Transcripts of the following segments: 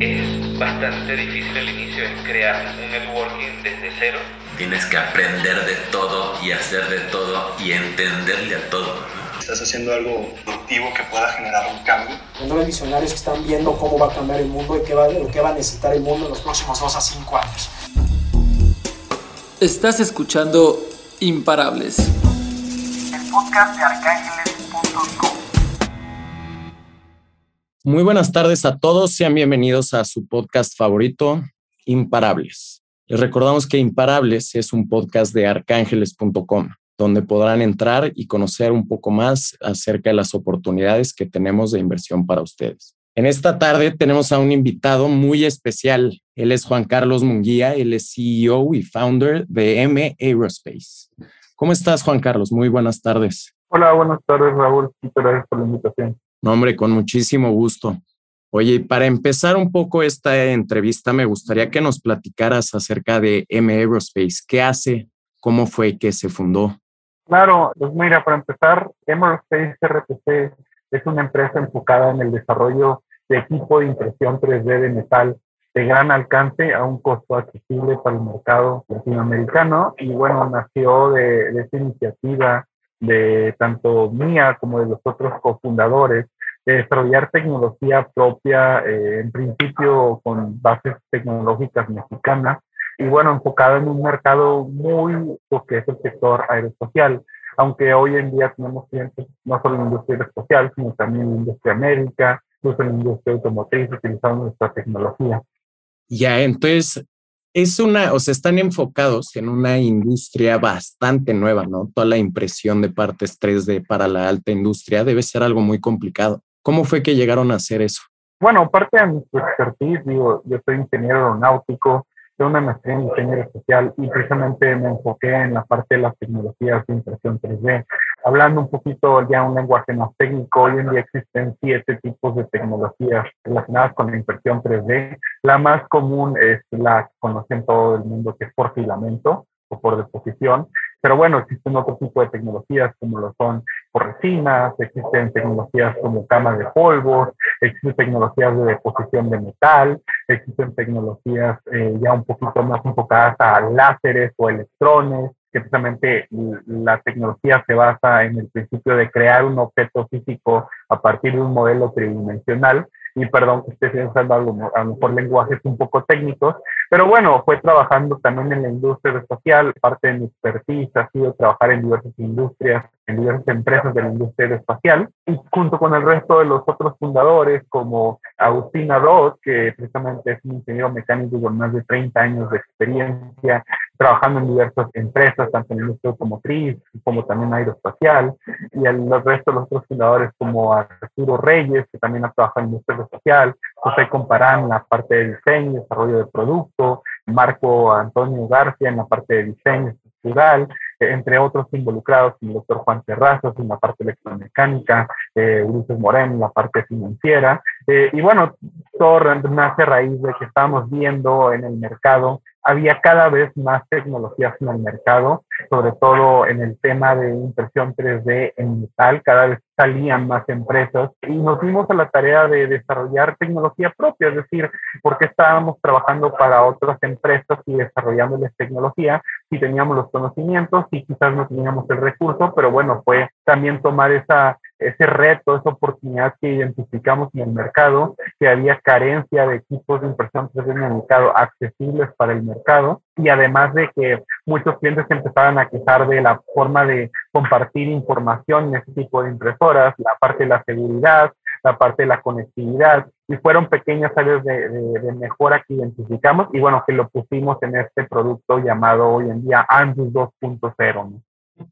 Es bastante difícil al inicio, es crear un networking desde cero. Tienes que aprender de todo y hacer de todo y entenderle a todo. Estás haciendo algo productivo que pueda generar un cambio. Los visionarios que están viendo cómo va a cambiar el mundo y qué va, lo que va a necesitar el mundo en los próximos dos a cinco años. Estás escuchando Imparables. El podcast de arcángeles.com. Muy buenas tardes a todos, sean bienvenidos a su podcast favorito, Imparables. Les recordamos que Imparables es un podcast de arcángeles.com, donde podrán entrar y conocer un poco más acerca de las oportunidades que tenemos de inversión para ustedes. En esta tarde tenemos a un invitado muy especial. Él es Juan Carlos Munguía, él es CEO y founder de M Aerospace. ¿Cómo estás, Juan Carlos? Muy buenas tardes. Hola, buenas tardes, Raúl. Muchas gracias por la invitación. No, hombre, con muchísimo gusto. Oye, para empezar un poco esta entrevista, me gustaría que nos platicaras acerca de M Aerospace. ¿Qué hace? ¿Cómo fue que se fundó? Claro, pues mira, para empezar, M Aerospace es una empresa enfocada en el desarrollo de equipo de impresión 3D de metal de gran alcance a un costo accesible para el mercado latinoamericano. Y bueno, nació de, de esta iniciativa de tanto mía como de los otros cofundadores, de desarrollar tecnología propia, eh, en principio con bases tecnológicas mexicanas, y bueno, enfocada en un mercado muy, lo que es el sector aeroespacial, aunque hoy en día tenemos clientes no solo en la industria aeroespacial, sino también en la industria médica, incluso en la industria automotriz, utilizando nuestra tecnología. Ya, entonces, es una, o sea, están enfocados en una industria bastante nueva, ¿no? Toda la impresión de partes 3D para la alta industria debe ser algo muy complicado. ¿Cómo fue que llegaron a hacer eso? Bueno, parte de mi expertise, digo, yo soy ingeniero aeronáutico, tengo una maestría en diseño especial y precisamente me enfoqué en la parte de las tecnologías de impresión 3D. Hablando un poquito ya un lenguaje más técnico, hoy en día existen siete tipos de tecnologías relacionadas con la impresión 3D. La más común es la que conocen todo el mundo, que es por filamento o por deposición. Pero bueno, existen otro tipo de tecnologías como lo son por resinas, existen tecnologías como camas de polvo, existen tecnologías de deposición de metal, existen tecnologías eh, ya un poquito más enfocadas a láseres o electrones, que precisamente la tecnología se basa en el principio de crear un objeto físico a partir de un modelo tridimensional. Y perdón que esté usando algo, a lo mejor lenguajes un poco técnicos, pero bueno, fue trabajando también en la industria social. Parte de mi expertise ha sido trabajar en diversas industrias, en diversas empresas de la industria espacial. Y junto con el resto de los otros fundadores, como Agustín Arroz, que precisamente es un ingeniero mecánico con más de 30 años de experiencia, trabajando en diversas empresas, tanto en la industria automotriz como también aeroespacial. Y el, resto de los otros fundadores, como Arturo Reyes, que también ha trabajado en la industria espacial, José Comparán en la parte de diseño y desarrollo de producto, Marco Antonio García en la parte de diseño estructural, entre otros involucrados, el doctor Juan Terrazas en la parte electromecánica, eh, Ulises Moreno en la parte financiera. Eh, y bueno, todo nace a raíz de que estábamos viendo en el mercado había cada vez más tecnologías en el mercado, sobre todo en el tema de impresión 3D en metal, cada vez salían más empresas y nos dimos a la tarea de desarrollar tecnología propia, es decir, porque estábamos trabajando para otras empresas y desarrollándoles tecnología si teníamos los conocimientos y quizás no teníamos el recurso, pero bueno, fue también tomar esa ese reto, esa oportunidad que identificamos en el mercado, que había carencia de equipos de impresión 3D en el mercado accesibles para el mercado y además de que muchos clientes empezaban a quejar de la forma de compartir información en este tipo de impresoras, la parte de la seguridad, la parte de la conectividad y fueron pequeñas áreas de, de, mejora que identificamos y bueno, que lo pusimos en este producto llamado hoy en día Angus 2.0.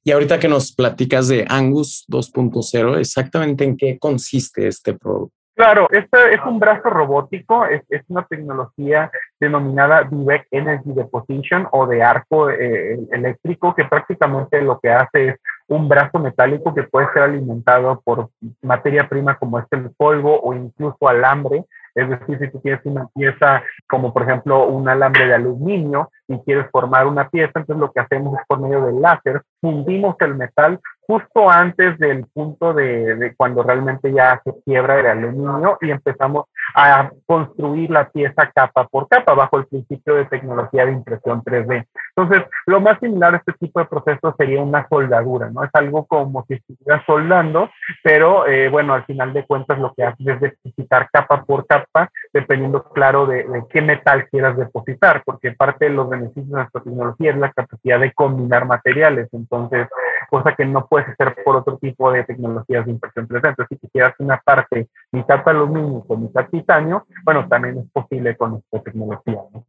Y ahorita que nos platicas de Angus 2.0, exactamente en qué consiste este producto. Claro, este es un brazo robótico, es, es una tecnología denominada Direct Energy Deposition o de arco eh, eléctrico que prácticamente lo que hace es un brazo metálico que puede ser alimentado por materia prima como es el polvo o incluso alambre es decir, si tú tienes una pieza como por ejemplo un alambre de aluminio y quieres formar una pieza, entonces lo que hacemos es por medio del láser fundimos el metal justo antes del punto de, de, cuando realmente ya se quiebra el aluminio y empezamos a construir la pieza capa por capa bajo el principio de tecnología de impresión 3D. Entonces, lo más similar a este tipo de proceso sería una soldadura, ¿no? Es algo como si estuvieras soldando, pero eh, bueno, al final de cuentas lo que haces es depositar capa por capa, dependiendo, claro, de, de qué metal quieras depositar, porque parte de los beneficios de nuestra tecnología es la capacidad de combinar materiales. Entonces, cosa que no puedes hacer por otro tipo de tecnologías de impresión 3D. Entonces, si quisieras una parte mitad aluminio con mitad titanio, bueno, también es posible con esta tecnología. ¿no?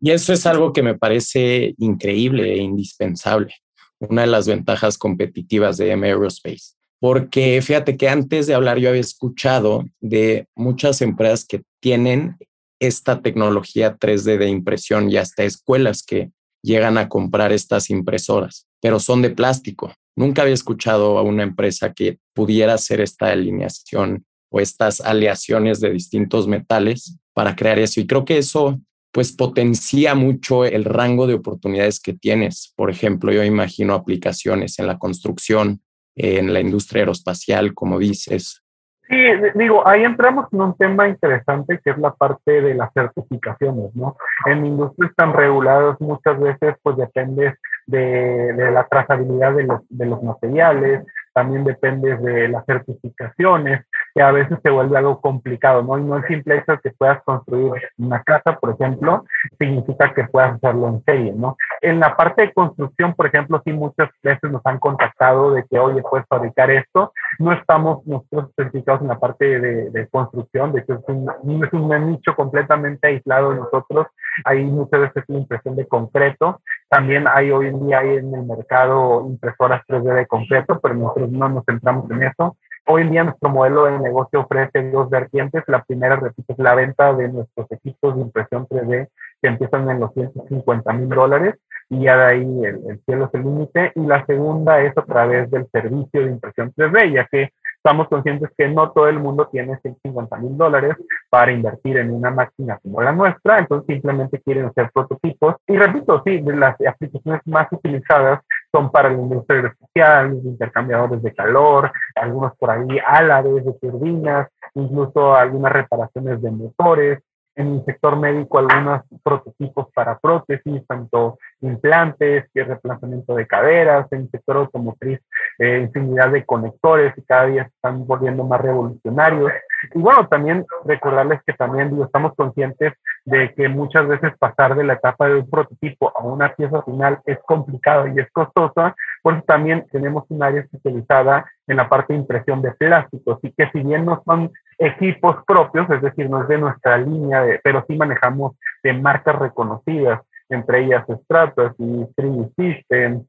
Y eso es algo que me parece increíble e indispensable. Una de las ventajas competitivas de M Aerospace. Porque fíjate que antes de hablar yo había escuchado de muchas empresas que tienen esta tecnología 3D de impresión y hasta escuelas que llegan a comprar estas impresoras, pero son de plástico. Nunca había escuchado a una empresa que pudiera hacer esta alineación o estas aleaciones de distintos metales para crear eso. Y creo que eso pues potencia mucho el rango de oportunidades que tienes. Por ejemplo, yo imagino aplicaciones en la construcción, en la industria aeroespacial, como dices. Sí, digo, ahí entramos en un tema interesante que es la parte de las certificaciones, ¿no? En industrias tan reguladas muchas veces pues depende de, la trazabilidad de los, de los materiales, también depende de las certificaciones, que a veces se vuelve algo complicado, ¿no? Y no el simple hecho que puedas construir una casa, por ejemplo, significa que puedas hacerlo en serie, ¿no? En la parte de construcción, por ejemplo, sí muchas veces nos han contactado de que, oye, puedes fabricar esto. No estamos nosotros certificados en la parte de, construcción, de es un, es un nicho completamente aislado de nosotros. Hay muchas veces la impresión de concreto. También hay hoy en día en el mercado impresoras 3D de concreto, pero nosotros no nos centramos en eso. Hoy en día nuestro modelo de negocio ofrece dos vertientes. La primera, repito, es la venta de nuestros equipos de impresión 3D que empiezan en los 150 mil dólares y ya de ahí el, el cielo es el límite. Y la segunda es a través del servicio de impresión 3D, ya que estamos conscientes que no todo el mundo tiene 150 mil dólares para invertir en una máquina como la nuestra, entonces simplemente quieren hacer prototipos. Y repito, sí, las aplicaciones más utilizadas son para la industria aeroespacial, intercambiadores de calor, algunos por ahí alares de turbinas, incluso algunas reparaciones de motores, en el sector médico algunos prototipos para prótesis, tanto implantes y reemplazamiento de caderas, en el sector automotriz eh, infinidad de conectores y cada día se están volviendo más revolucionarios. Y bueno, también recordarles que también digo, estamos conscientes de que muchas veces pasar de la etapa de un prototipo a una pieza final es complicado y es costosa, por eso también tenemos un área especializada en la parte de impresión de plásticos y que si bien no son equipos propios, es decir, no es de nuestra línea, pero sí manejamos de marcas reconocidas, entre ellas Stratos y 3D System,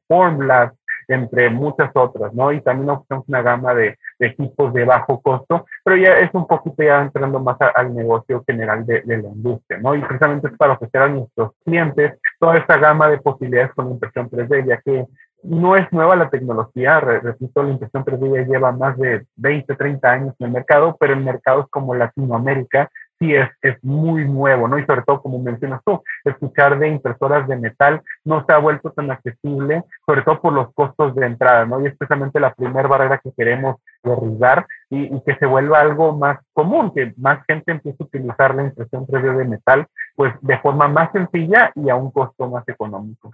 entre muchas otras, ¿no? Y también ofrecemos una gama de, de, equipos de bajo costo, pero ya es un poquito ya entrando más a, al negocio general de, de, la industria, ¿no? Y precisamente es para ofrecer a nuestros clientes toda esta gama de posibilidades con impresión 3D, ya que no es nueva la tecnología, repito, la impresión 3D ya lleva más de 20, 30 años en el mercado, pero en mercados como Latinoamérica sí es, es muy nuevo, ¿no? Y sobre todo, como mencionas tú, escuchar de impresoras de metal no se ha vuelto tan accesible, sobre todo por los costos de entrada, ¿no? Y es precisamente la primera barrera que queremos derribar y, y, que se vuelva algo más común, que más gente empiece a utilizar la impresión 3D de metal, pues de forma más sencilla y a un costo más económico.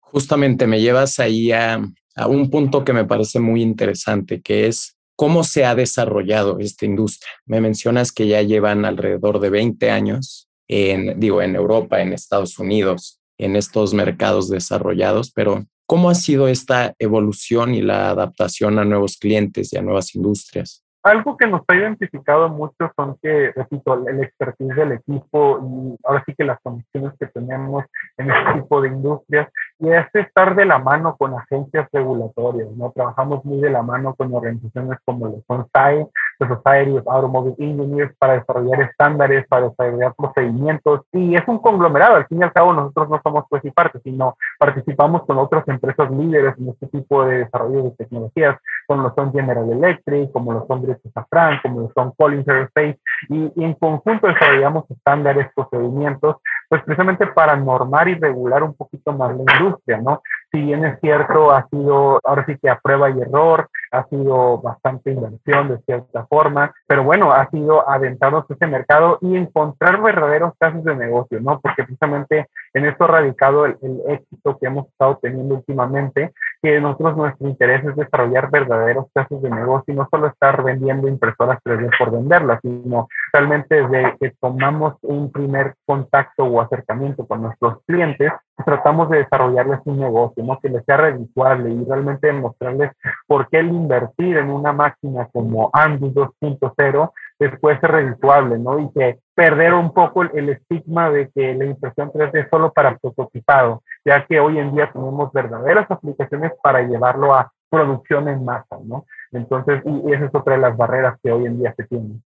Justamente me llevas ahí a, a un punto que me parece muy interesante, que es cómo se ha desarrollado esta industria. Me mencionas que ya llevan alrededor de 20 años en, digo, en Europa, en Estados Unidos, en estos mercados desarrollados, pero ¿cómo ha sido esta evolución y la adaptación a nuevos clientes y a nuevas industrias? Algo que nos ha identificado mucho son que, repito, el expertise del equipo y ahora sí que las condiciones que tenemos en este tipo de industrias y es estar de la mano con agencias regulatorias, ¿no? Trabajamos muy de la mano con organizaciones como los SONSAI, the Society of Automobile Engineers, para desarrollar estándares, para desarrollar procedimientos y es un conglomerado, al fin y al cabo nosotros no somos juez y parte, sino participamos con otras empresas líderes en este tipo de desarrollo de tecnologías, como lo son General Electric, como lo son Safran, como son Aerospace, y, y en conjunto desarrollamos estándares, procedimientos, pues precisamente para normar y regular un poquito más la industria, ¿no? si bien es cierto, ha sido ahora sí que a prueba y error, ha sido bastante inversión de cierta forma, pero bueno, ha sido adentrarnos a ese mercado y encontrar verdaderos casos de negocio, ¿no? Porque precisamente en esto ha radicado el, el éxito que hemos estado teniendo últimamente, que nosotros nuestro interés es desarrollar verdaderos casos de negocio y no solo estar vendiendo impresoras 3D por venderlas, sino realmente desde que tomamos un primer contacto o acercamiento con nuestros clientes, tratamos de desarrollarles un negocio, ¿no? Que les sea redituable y realmente demostrarles por qué el invertir en una máquina como Andus 2.0 después ser redituable, ¿no? Y que perder un poco el, estigma de que la impresión 3D es solo para prototipado, ya que hoy en día tenemos verdaderas aplicaciones para llevarlo a producción en masa, ¿no? Entonces, y esa es otra de las barreras que hoy en día se tienen.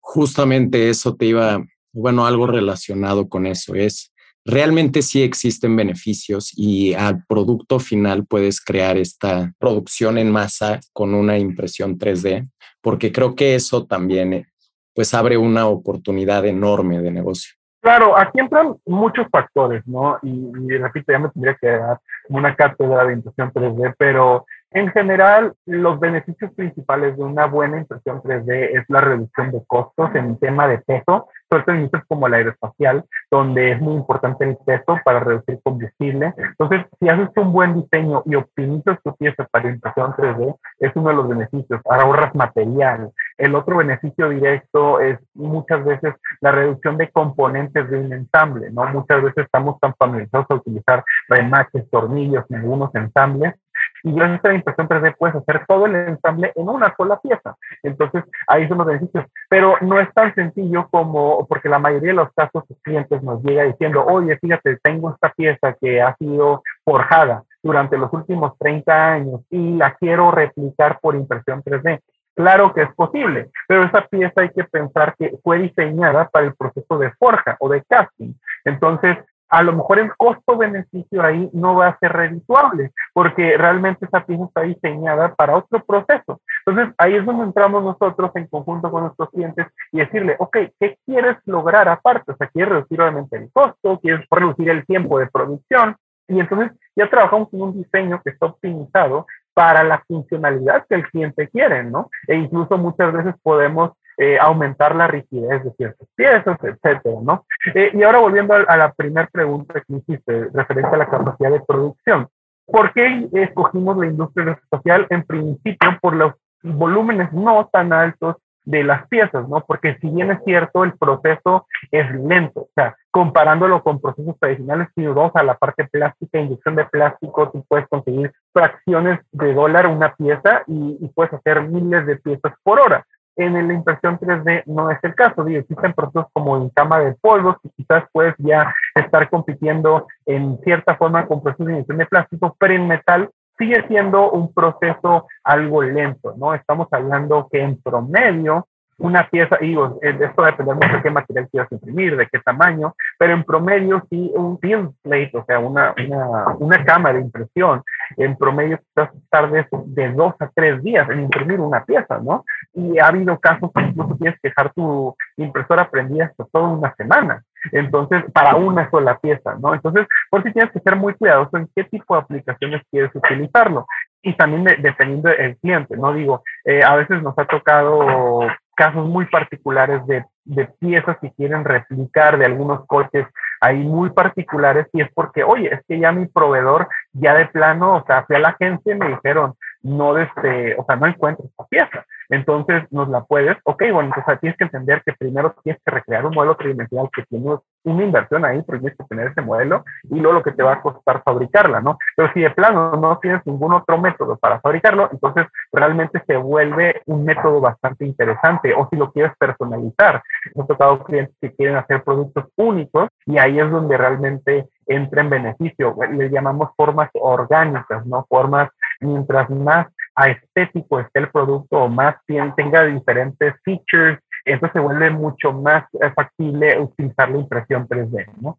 Justamente eso te iba, bueno, algo relacionado con eso es realmente sí existen beneficios y al producto final puedes crear esta producción en masa con una impresión 3D, porque creo que eso también eh, pues abre una oportunidad enorme de negocio. Claro, aquí entran muchos factores, ¿no? Y, y repito, ya me tendría que dar una cátedra de impresión 3D, pero en general, los beneficios principales de una buena impresión 3D es la reducción de costos en tema de peso, sobre todo en industrias como la aeroespacial, donde es muy importante el peso para reducir combustible. Entonces, si haces un buen diseño y optimizas tu pieza para impresión 3D, es uno de los beneficios. Ahorras material. El otro beneficio directo es muchas veces la reducción de componentes de un ensamble, ¿no? Muchas veces estamos tan familiarizados a utilizar remaches, tornillos en algunos ensambles y gracias a la impresión 3D puedes hacer todo el ensamble en una sola pieza. Entonces, ahí son los beneficios. Pero no es tan sencillo como, porque la mayoría de los casos, los clientes nos llega diciendo, oye, fíjate, tengo esta pieza que ha sido forjada durante los últimos 30 años y la quiero replicar por impresión 3D. Claro que es posible, pero esa pieza hay que pensar que fue diseñada para el proceso de forja o de casting. Entonces, a lo mejor el costo-beneficio ahí no va a ser redituable, porque realmente esa pieza está diseñada para otro proceso. Entonces, ahí es donde entramos nosotros en conjunto con nuestros clientes y decirle, ok, ¿qué quieres lograr aparte? O sea, ¿quieres reducir obviamente el costo? ¿Quieres reducir el tiempo de producción? Y entonces ya trabajamos en un diseño que está optimizado para la funcionalidad que el cliente quiere, ¿no? E incluso muchas veces podemos eh, aumentar la rigidez de ciertas piezas, etcétera, ¿no? Eh, y ahora volviendo a, la primera pregunta que hiciste, referente a la capacidad de producción. ¿Por qué escogimos la industria espacial? En principio, por los volúmenes no tan altos de las piezas, ¿no? Porque si bien es cierto, el proceso es lento, o sea, comparándolo con procesos tradicionales, si dos a la parte plástica, inyección de plástico, tú puedes conseguir fracciones de dólar una pieza y, y puedes hacer miles de piezas por hora. En la impresión 3D no es el caso, digo, existen procesos como en cama de polvos y quizás puedes ya estar compitiendo en cierta forma con procesos de inyección de plástico, pero en metal sigue siendo un proceso algo lento, ¿no? Estamos hablando que en promedio una pieza, y digo, esto va a depender mucho de qué material quieras imprimir, de qué tamaño, pero en promedio sí un film plate, o sea, una, una, una cámara de impresión, en promedio tardes de dos a tres días en imprimir una pieza, ¿no? Y ha habido casos que incluso tienes que dejar tu impresora prendida hasta toda una semana. Entonces, para una sola pieza, ¿no? Entonces, por si tienes que ser muy cuidadoso en qué tipo de aplicaciones quieres utilizarlo. Y también dependiendo del cliente, ¿no? Digo, eh, a veces nos ha tocado casos muy particulares de, de, piezas que quieren replicar de algunos coches ahí muy particulares y es porque, oye, es que ya mi proveedor ya de plano, o sea, fui a la agencia y me dijeron, no, desde, o sea, no encuentro esta pieza. Entonces, nos la puedes, ok, bueno, entonces tienes que entender que primero tienes que recrear un modelo tridimensional que tiene una inversión ahí, porque tienes que tener ese modelo y luego lo que te va a costar fabricarla, ¿no? Pero si de plano no tienes ningún otro método para fabricarlo, entonces realmente se vuelve un método bastante interesante. O si lo quieres personalizar, he tocado clientes que quieren hacer productos únicos y ahí es donde realmente entra en beneficio. Le llamamos formas orgánicas, ¿no? Formas, mientras más estético esté el producto o más bien tenga diferentes features, entonces se vuelve mucho más eh, factible utilizar la impresión 3D, ¿no?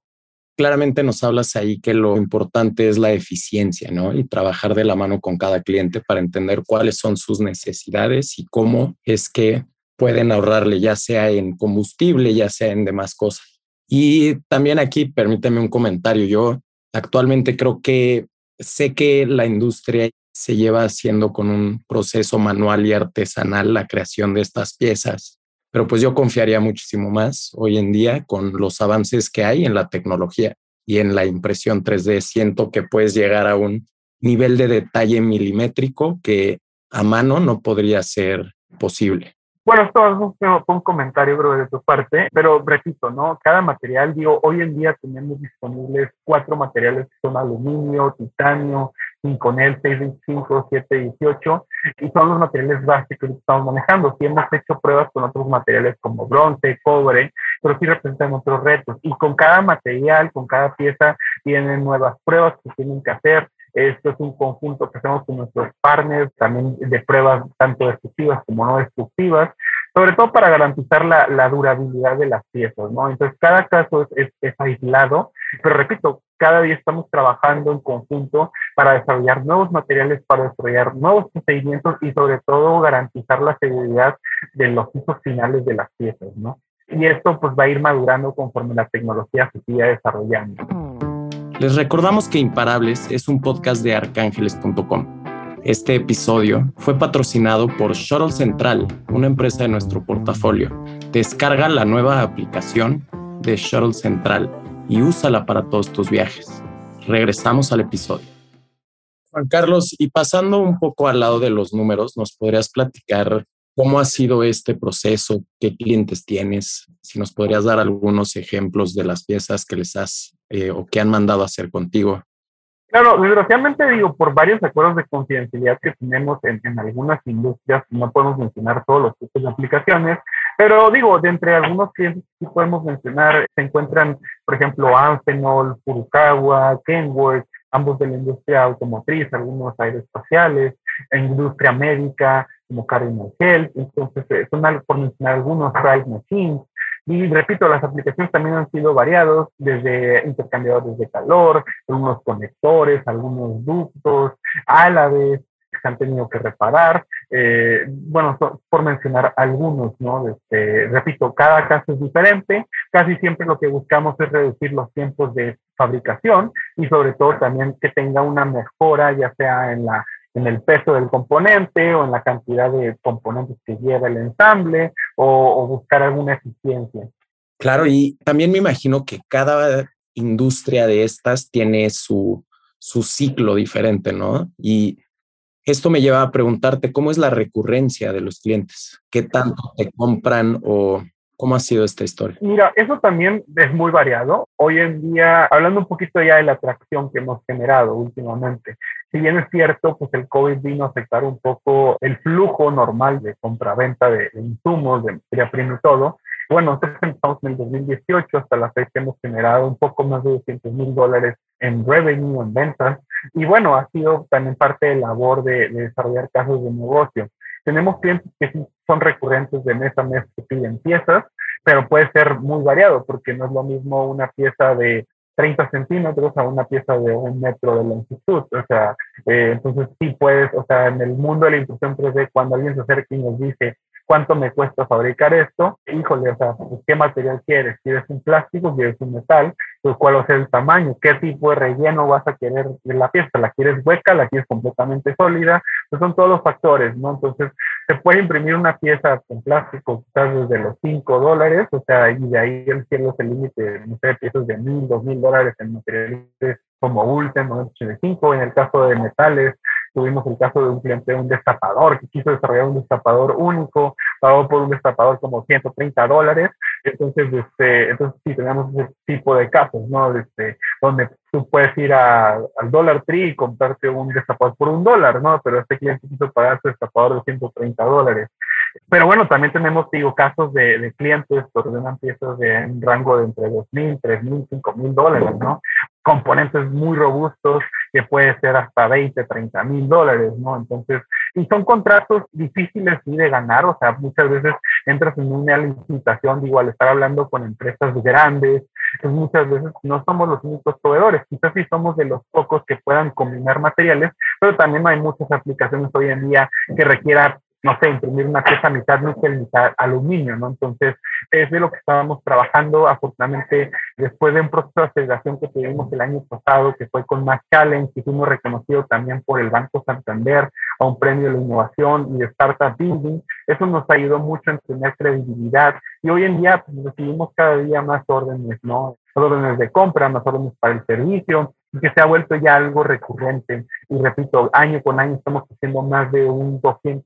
Claramente nos hablas ahí que lo importante es la eficiencia, ¿no? Y trabajar de la mano con cada cliente para entender cuáles son sus necesidades y cómo es que pueden ahorrarle, ya sea en combustible, ya sea en demás cosas. Y también aquí, permíteme un comentario, yo actualmente creo que sé que la industria se lleva haciendo con un proceso manual y artesanal la creación de estas piezas, pero pues yo confiaría muchísimo más hoy en día con los avances que hay en la tecnología y en la impresión 3D. Siento que puedes llegar a un nivel de detalle milimétrico que a mano no podría ser posible. Bueno, esto es un, comentario, de tu parte, pero repito, ¿no? Cada material, digo, hoy en día tenemos disponibles cuatro materiales que son aluminio, titanio, 5NEL, 625, 718, y son los materiales básicos que estamos manejando. Sí hemos hecho pruebas con otros materiales como bronce, cobre, pero sí representan otros retos. Y con cada material, con cada pieza, tienen nuevas pruebas que tienen que hacer. Esto es un conjunto que hacemos con nuestros partners, también de pruebas tanto destructivas como no destructivas, sobre todo para garantizar la, la durabilidad de las piezas, ¿no? Entonces, cada caso es, es, aislado, pero repito, cada día estamos trabajando en conjunto para desarrollar nuevos materiales, para desarrollar nuevos procedimientos y sobre todo garantizar la seguridad de los usos finales de las piezas, ¿no? Y esto pues va a ir madurando conforme la tecnología se siga desarrollando. Les recordamos que Imparables es un podcast de arcángeles.com. Este episodio fue patrocinado por Shuttle Central, una empresa de nuestro portafolio. Descarga la nueva aplicación de Shuttle Central y úsala para todos tus viajes. Regresamos al episodio. Juan Carlos, y pasando un poco al lado de los números, ¿nos podrías platicar cómo ha sido este proceso? ¿Qué clientes tienes? Si nos podrías dar algunos ejemplos de las piezas que les has eh, o que han mandado a hacer contigo. Claro, desgraciadamente digo, por varios acuerdos de confidencialidad que tenemos en, en, algunas industrias, no podemos mencionar todos los tipos de aplicaciones, pero digo, de entre algunos clientes que podemos mencionar, se encuentran, por ejemplo, Amphenol, Furukawa, Kenworth, ambos de la industria automotriz, algunos aeroespaciales, industria médica, como Cardinal Health, entonces eh, son por mencionar algunos, Ride Machines, y repito, las aplicaciones también han sido variados, desde intercambiadores de calor, algunos conectores, algunos ductos, álaves que se han tenido que reparar. Eh, bueno, por mencionar algunos, ¿no? Este, repito, cada caso es diferente. Casi siempre lo que buscamos es reducir los tiempos de fabricación y sobre todo también que tenga una mejora, ya sea en la en el peso del componente o en la cantidad de componentes que lleva el ensamble o, buscar alguna eficiencia. Claro, y también me imagino que cada industria de estas tiene su, su ciclo diferente, ¿no? Y esto me lleva a preguntarte cómo es la recurrencia de los clientes, qué tanto te compran o ¿Cómo ha sido esta historia? Mira, eso también es muy variado. Hoy en día, hablando un poquito ya de la atracción que hemos generado últimamente, si bien es cierto, pues el COVID vino a afectar un poco el flujo normal de compra-venta de, insumos, de materia prima y todo, bueno, nosotros empezamos en el 2018, hasta la fecha hemos generado un poco más de 200 mil dólares en revenue, en ventas, y bueno, ha sido también parte de labor de, de desarrollar casos de negocio. Tenemos clientes que son recurrentes de mes a mes que piden piezas, pero puede ser muy variado porque no es lo mismo una pieza de 30 centímetros a una pieza de un metro de longitud. O sea, eh, entonces sí puedes, o sea, en el mundo de la impresión 3D, cuando alguien se acerca y nos dice, ¿cuánto me cuesta fabricar esto? Híjole, o sea, ¿qué material quieres? ¿Quieres un plástico? ¿Quieres un metal? Pues, ¿cuál va a ser el tamaño? ¿Qué tipo de relleno vas a querer de la pieza? ¿La quieres hueca? ¿La quieres completamente sólida? Pues son todos los factores, ¿no? Entonces, se puede imprimir una pieza con plástico quizás desde los 5 dólares, o sea, y de ahí el cielo es el límite, no sé, piezas de 1000, 2000 dólares en materiales como Ultem 985, en el caso de metales, tuvimos el caso de un cliente, un destapador, que quiso desarrollar un destapador único, pagó por un destapador como 130 dólares, entonces, este, entonces sí, tenemos ese tipo de casos, ¿no? Este, donde tú puedes ir al Dollar Tree y comprarte un destapador por un dólar, ¿no? Pero este cliente quiso pagar su destapador de 130 dólares. Pero bueno, también tenemos, digo, casos de, de clientes que ordenan piezas de rango de entre 2.000, 3.000, 5.000 dólares, ¿no? Componentes muy robustos que puede ser hasta 20, 30 mil dólares, ¿no? Entonces, y son contratos difíciles de ganar, o sea, muchas veces entras en una licitación, digo, al estar hablando con empresas grandes, pues muchas veces no somos los únicos proveedores, quizás sí somos de los pocos que puedan combinar materiales, pero también hay muchas aplicaciones hoy en día que requieran no sé, imprimir una pieza mitad níquel, mitad aluminio, ¿no? Entonces, es de lo que estábamos trabajando. Afortunadamente, después de un proceso de aceleración que tuvimos el año pasado, que fue con más Challenge, y fuimos reconocidos también por el Banco Santander a un premio de innovación y de Startup Building, eso nos ayudó mucho en tener credibilidad. Y hoy en día pues, recibimos cada día más órdenes, ¿no? órdenes de compra, más órdenes para el servicio, y que se ha vuelto ya algo recurrente. Y repito, año con año estamos haciendo más de un 200%,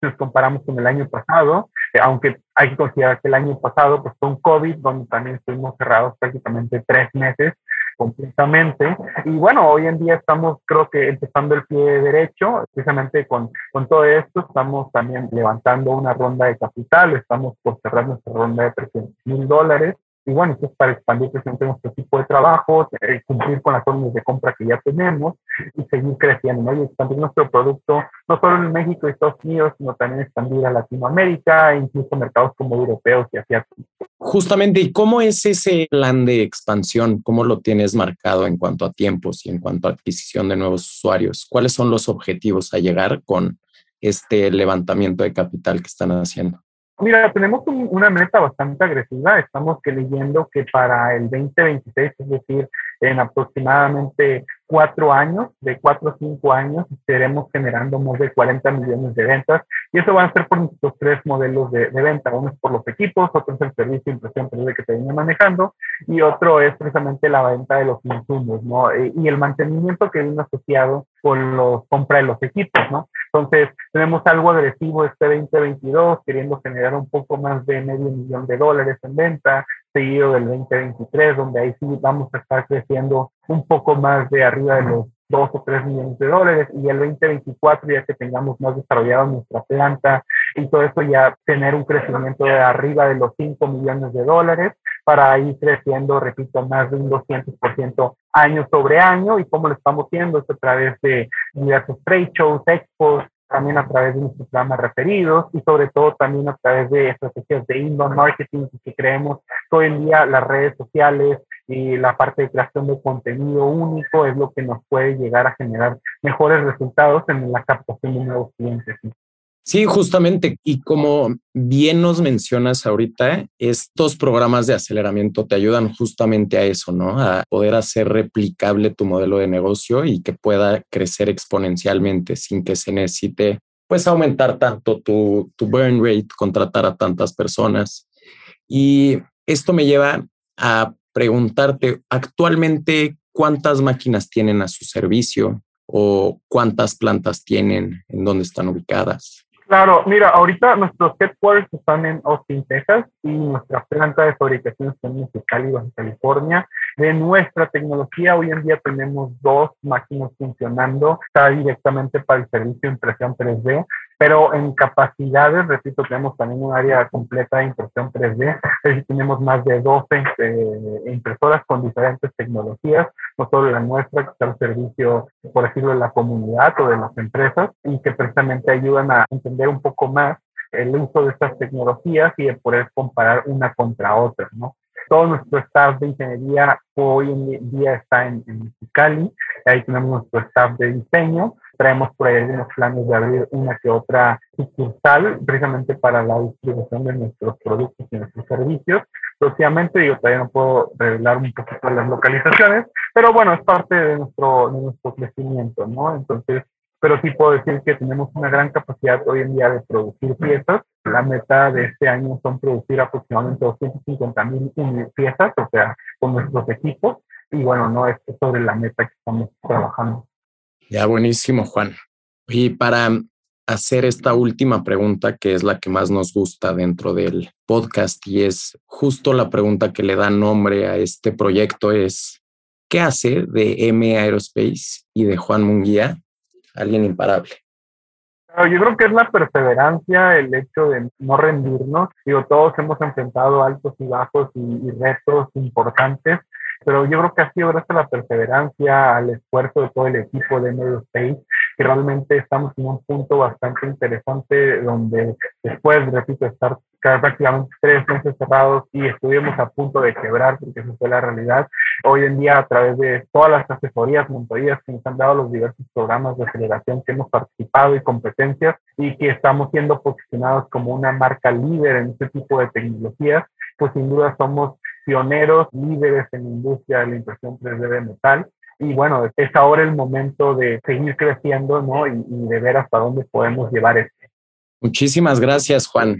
si nos comparamos con el año pasado, eh, aunque hay que considerar que el año pasado pues, fue un COVID, donde también estuvimos cerrados prácticamente tres meses completamente. Y bueno, hoy en día estamos, creo que, empezando el pie derecho, precisamente con, con todo esto, estamos también levantando una ronda de capital, estamos por cerrar nuestra ronda de 300 mil dólares y bueno, esto es para expandir precisamente nuestro tipo de trabajo, eh, cumplir con las órdenes de compra que ya tenemos y seguir creciendo, ¿no? Y expandir nuestro producto no solo en México y Estados Unidos, sino también expandir a Latinoamérica, e incluso mercados como europeos y asiáticos. Justamente, ¿y cómo es ese plan de expansión? ¿Cómo lo tienes marcado en cuanto a tiempos y en cuanto a adquisición de nuevos usuarios? ¿Cuáles son los objetivos a llegar con este levantamiento de capital que están haciendo? Mira, tenemos una meta bastante agresiva. Estamos que leyendo que para el 2026, es decir, en aproximadamente cuatro años, de cuatro o cinco años, estaremos generando más de 40 millones de ventas. Y eso va a ser por nuestros tres modelos de, venta. Uno es por los equipos, otro es el servicio de impresión 3D que te viene manejando, y otro es precisamente la venta de los insumos, ¿no? E, y el mantenimiento que viene asociado con los compra de los equipos, ¿no? Entonces, tenemos algo agresivo este 2022, queriendo generar un poco más de medio millón de dólares en venta, seguido del 2023, donde ahí sí vamos a estar creciendo un poco más de arriba de los 2 o 3 millones de dólares y el 2024 ya que tengamos más desarrollado nuestra planta y todo eso ya tener un crecimiento de arriba de los 5 millones de dólares para ir creciendo, repito, más de un 200% año sobre año y cómo lo estamos haciendo es a través de diversos trade shows, expos, también a través de nuestros programas referidos y sobre todo también a través de estrategias de inbound marketing que creemos que hoy en día las redes sociales y la parte de creación de contenido único es lo que nos puede llegar a generar mejores resultados en la captación de nuevos clientes. Sí, justamente. Y como bien nos mencionas ahorita, estos programas de aceleramiento te ayudan justamente a eso, ¿no? A poder hacer replicable tu modelo de negocio y que pueda crecer exponencialmente sin que se necesite, pues, aumentar tanto tu, tu burn rate, contratar a tantas personas. Y esto me lleva a preguntarte actualmente cuántas máquinas tienen a su servicio o cuántas plantas tienen, en dónde están ubicadas. Claro, mira, ahorita nuestros headquarters están en Austin, Texas, y nuestra planta de fabricación está en Mexicali, Baja California. De nuestra tecnología, hoy en día tenemos dos máquinas funcionando, está directamente para el servicio de impresión 3D, pero en capacidades, repito, tenemos también un área completa de impresión 3D, es tenemos más de 12 eh, impresoras con diferentes tecnologías, no solo la nuestra, que está al servicio, por decirlo, de la comunidad o de las empresas, y que precisamente ayudan a entender un poco más el uso de estas tecnologías y de poder comparar una contra otra, ¿no? Todo nuestro staff de ingeniería hoy en día está en, en Mexicali, ahí tenemos nuestro staff de diseño, traemos por ahí algunos planes de abrir una que otra sucursal precisamente para la distribución de nuestros productos y nuestros servicios. Próximamente, digo, todavía no puedo revelar un poquito las localizaciones, pero bueno, es parte de nuestro, de nuestro crecimiento, ¿no? Entonces, pero sí puedo decir que tenemos una gran capacidad hoy en día de producir piezas. La meta de este año son producir aproximadamente 250 mil piezas, o sea, con nuestros equipos. Y bueno, no es sobre la meta que estamos trabajando. Ya, buenísimo, Juan. Y para hacer esta última pregunta, que es la que más nos gusta dentro del podcast y es justo la pregunta que le da nombre a este proyecto, es, ¿qué hace de M Aerospace y de Juan Munguía alguien imparable? Yo creo que es la perseverancia, el hecho de no rendirnos. Digo, todos hemos enfrentado altos y bajos y, y retos importantes, pero yo creo que ha sido gracias a la perseverancia, al esfuerzo de todo el equipo de Medio Space, que realmente estamos en un punto bastante interesante donde después, repito, estar prácticamente tres meses cerrados y estuvimos a punto de quebrar, porque esa fue la realidad, hoy en día a través de todas las asesorías, montorías que nos han dado los diversos programas de aceleración que hemos participado y competencias y que estamos siendo posicionados como una marca líder en este tipo de tecnologías, pues sin duda somos pioneros, líderes en la industria de la impresión 3D de metal. Y bueno, es ahora el momento de seguir creciendo, ¿no? Y, y de ver hasta dónde podemos llevar esto. Muchísimas gracias, Juan.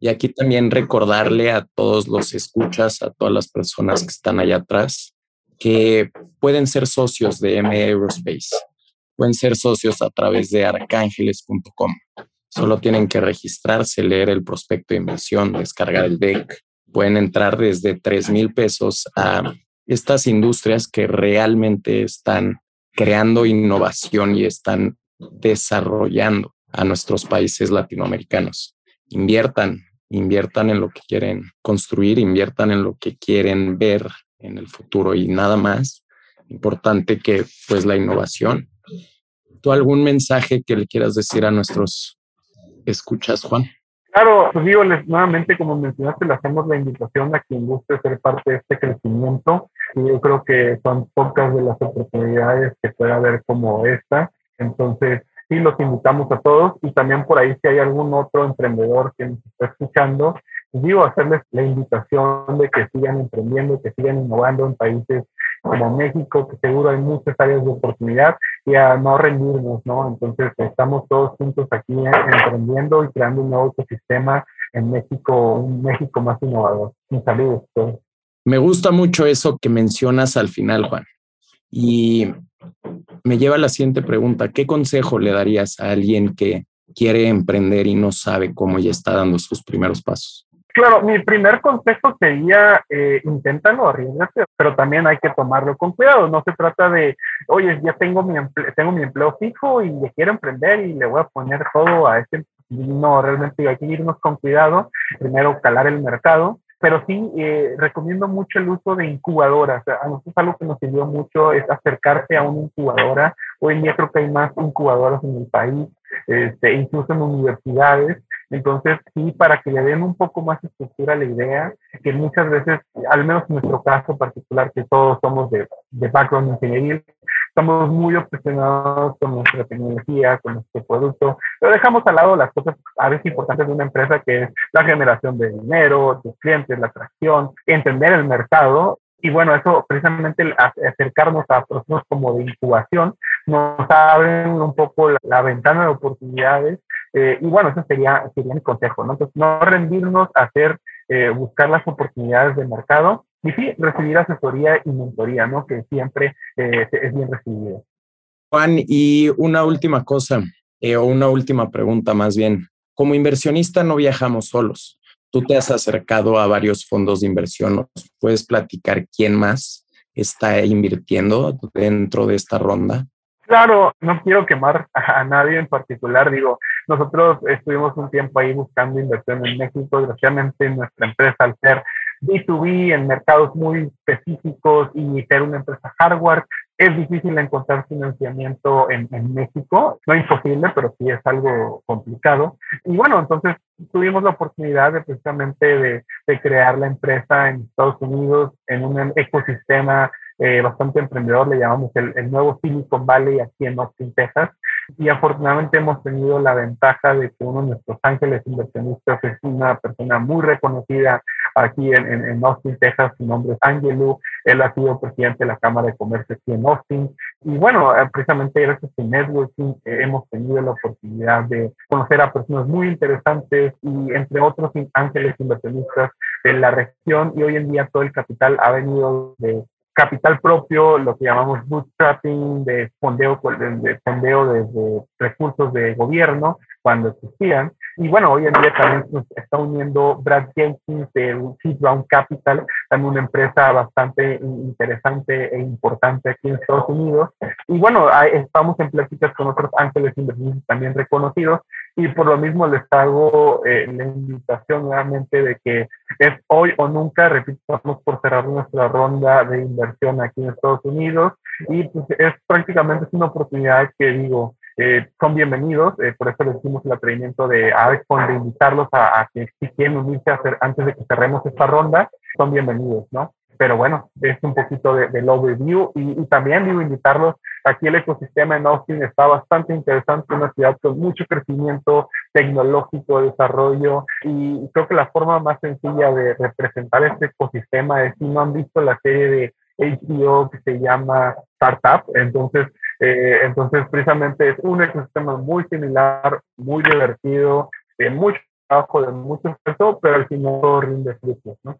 Y aquí también recordarle a todos los escuchas, a todas las personas que están allá atrás, que pueden ser socios de M Aerospace. Pueden ser socios a través de arcángeles.com. Solo tienen que registrarse, leer el prospecto de inversión, descargar el deck. Pueden entrar desde 3 mil pesos a estas industrias que realmente están creando innovación y están desarrollando a nuestros países latinoamericanos. Inviertan, inviertan en lo que quieren construir, inviertan en lo que quieren ver en el futuro y nada más. Importante que pues la innovación. ¿Tú algún mensaje que le quieras decir a nuestros escuchas, Juan? Claro, pues digo, nuevamente, como mencionaste, le hacemos la invitación a quien guste ser parte de este crecimiento. Y yo creo que son pocas de las oportunidades que puede haber como esta. Entonces, sí los invitamos a todos y también por ahí si hay algún otro emprendedor que nos está escuchando, digo, hacerles la invitación de que sigan emprendiendo, que sigan innovando en países como México, que seguro hay muchas áreas de oportunidad y a no rendirnos, ¿no? Entonces estamos todos juntos aquí emprendiendo y creando un nuevo ecosistema en México, un México más innovador. Un saludo. Me gusta mucho eso que mencionas al final, Juan. Y me lleva a la siguiente pregunta. ¿Qué consejo le darías a alguien que quiere emprender y no sabe cómo ya está dando sus primeros pasos? Claro, mi primer consejo sería eh, inténtalo, arriesgate, pero también hay que tomarlo con cuidado. No se trata de, oye, ya tengo mi, empleo, tengo mi empleo fijo y le quiero emprender y le voy a poner todo a este. No, realmente hay que irnos con cuidado. Primero, calar el mercado pero sí eh, recomiendo mucho el uso de incubadoras. A nosotros algo que nos sirvió mucho es acercarse a una incubadora. Hoy en día creo que hay más incubadoras en el país, este, incluso en universidades. Entonces, sí, para que le den un poco más estructura a la idea, que muchas veces, al menos en nuestro caso particular, que todos somos de, de background ingeniería, estamos muy obsesionados con nuestra tecnología, con nuestro producto, pero dejamos al lado las cosas a veces importantes de una empresa, que es la generación de dinero, tus clientes, la atracción, entender el mercado. Y bueno, eso precisamente acercarnos a procesos como de incubación nos abren un poco la, ventana de oportunidades. Eh, y bueno, ese sería, sería mi consejo, ¿no? Entonces, no rendirnos a hacer, eh, buscar las oportunidades de mercado y sí, recibir asesoría y mentoría, ¿no? Que siempre eh, es bien recibido. Juan, y una última cosa, eh, o una última pregunta más bien. Como inversionista no viajamos solos. Tú te has acercado a varios fondos de inversión. ¿Puedes platicar quién más está invirtiendo dentro de esta ronda? Claro, no quiero quemar a nadie en particular. Digo, nosotros estuvimos un tiempo ahí buscando inversión en México. Desgraciadamente, nuestra empresa, al ser B2B en mercados muy específicos y ser una empresa hardware. Es difícil encontrar financiamiento en, México, no imposible, pero sí es algo complicado. Y bueno, entonces tuvimos la oportunidad de precisamente de crear la empresa en Estados Unidos en un ecosistema eh, bastante emprendedor, le llamamos el, nuevo Silicon Valley aquí en Austin, Texas. Y afortunadamente hemos tenido la ventaja de que uno de nuestros ángeles inversionistas es una persona muy reconocida aquí en, en, en, Austin, Texas. Su nombre es Angelu. Él ha sido presidente de la Cámara de Comercio aquí en Austin. Y bueno, eh, precisamente gracias a networking eh, hemos tenido la oportunidad de conocer a personas muy interesantes y entre otros ángeles inversionistas de la región. Y hoy en día todo el capital ha venido de capital propio, lo que llamamos bootstrapping, de fondeo, de fondeo desde recursos de gobierno, cuando existían. Y bueno, hoy en día también nos está uniendo Brad Jenkins de Seed Round Capital, también una empresa bastante interesante e importante aquí en Estados Unidos. Y bueno, estamos en pláticas con otros ángeles inversionistas también reconocidos y por lo mismo les hago eh, la invitación nuevamente de que es hoy o nunca, repito, estamos por cerrar nuestra ronda de inversión aquí en Estados Unidos y pues es prácticamente es una oportunidad que digo, eh, son bienvenidos, eh, por eso les dimos el atrevimiento de Avexpon de invitarlos a, a, que si quieren unirse a hacer, antes de que cerremos esta ronda, son bienvenidos, ¿no? Pero bueno, es un poquito de, del overview y, y, también digo invitarlos, aquí el ecosistema en Austin está bastante interesante, una ciudad con mucho crecimiento tecnológico, desarrollo y creo que la forma más sencilla de representar este ecosistema es si no han visto la serie de HBO que se llama Startup, entonces, eh, entonces precisamente es un ecosistema muy similar, muy divertido, de mucho trabajo, de mucho esfuerzo, pero al final rinde frutos, ¿no?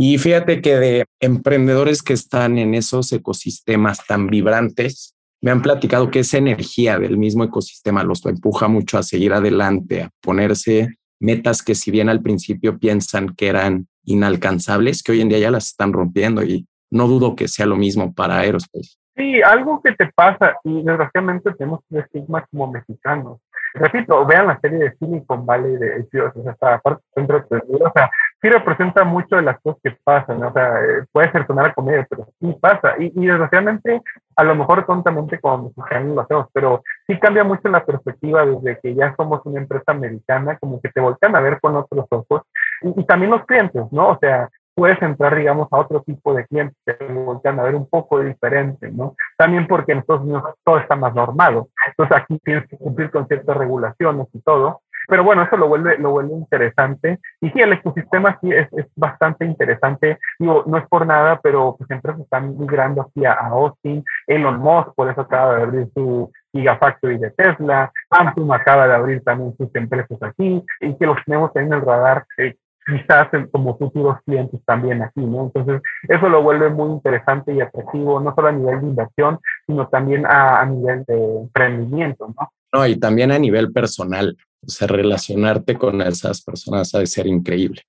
Y fíjate que de emprendedores que están en esos ecosistemas tan vibrantes, me han platicado que esa energía del mismo ecosistema los empuja mucho a seguir adelante, a ponerse metas que si bien al principio piensan que eran inalcanzables, que hoy en día ya las están rompiendo y no dudo que sea lo mismo para Aerospace. Sí, algo que te pasa y desgraciadamente tenemos un estigma como mexicanos. Repito, vean la serie de Silicon Valley de HBO, o sea, esta parte o sea, sí representa mucho de las cosas que pasan, o sea, eh, puede ser sonar a comedia, pero sí pasa. Y, y, desgraciadamente, a lo mejor tontamente como mexicanos lo hacemos, pero sí cambia mucho la perspectiva desde que ya somos una empresa americana, como que te voltean a ver con otros ojos. Y, y también los clientes, ¿no? O sea, puedes entrar, digamos, a otro tipo de clientes que te voltean a ver un poco diferente, ¿no? También porque en Estados Unidos todo está más normado. Entonces aquí tienes que cumplir con ciertas regulaciones y todo. Pero bueno, eso lo vuelve, lo vuelve interesante. Y sí, el ecosistema sí es, es bastante interesante. Digo, no es por nada, pero pues empresas están migrando hacia a Austin. Elon Musk, por eso acaba de abrir su Gigafactory de Tesla. Samsung acaba de abrir también sus empresas aquí. Y que los tenemos en el radar eh, quizás como futuros clientes también aquí, ¿no? Entonces, eso lo vuelve muy interesante y atractivo, no solo a nivel de inversión, sino también a, a nivel de emprendimiento, ¿no? No, y también a nivel personal. O sea, relacionarte con esas personas ha de ser increíble.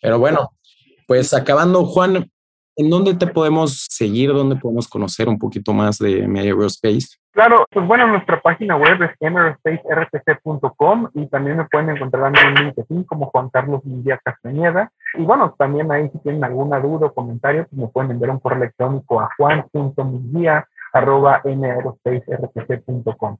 Pero bueno, pues acabando, Juan, ¿en dónde te podemos seguir? ¿Dónde podemos conocer un poquito más de Media Aerospace? Claro, pues bueno, nuestra página web es aerospacertc.com y también me pueden encontrar en LinkedIn como Juan Carlos Lidia Castañeda. Y bueno, también ahí si tienen alguna duda o comentario, pues me pueden enviar un correo electrónico a juan.milia.com.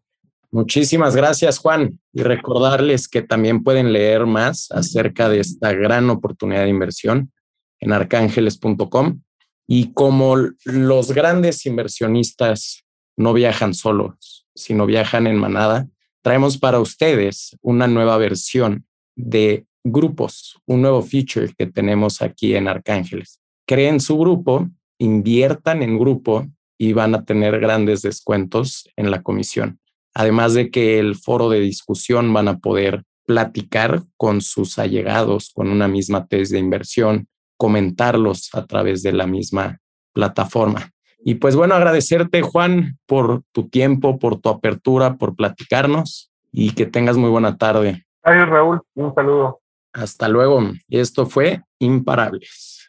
Muchísimas gracias, Juan. Y recordarles que también pueden leer más acerca de esta gran oportunidad de inversión en arcángeles.com. Y como los grandes inversionistas no viajan solos, sino viajan en manada, traemos para ustedes una nueva versión de grupos, un nuevo feature que tenemos aquí en Arcángeles. Creen su grupo, inviertan en grupo y van a tener grandes descuentos en la comisión. Además de que el foro de discusión van a poder platicar con sus allegados con una misma test de inversión, comentarlos a través de la misma plataforma. Y pues bueno, agradecerte Juan por tu tiempo, por tu apertura, por platicarnos y que tengas muy buena tarde. Adiós Raúl, un saludo. Hasta luego. Esto fue Imparables.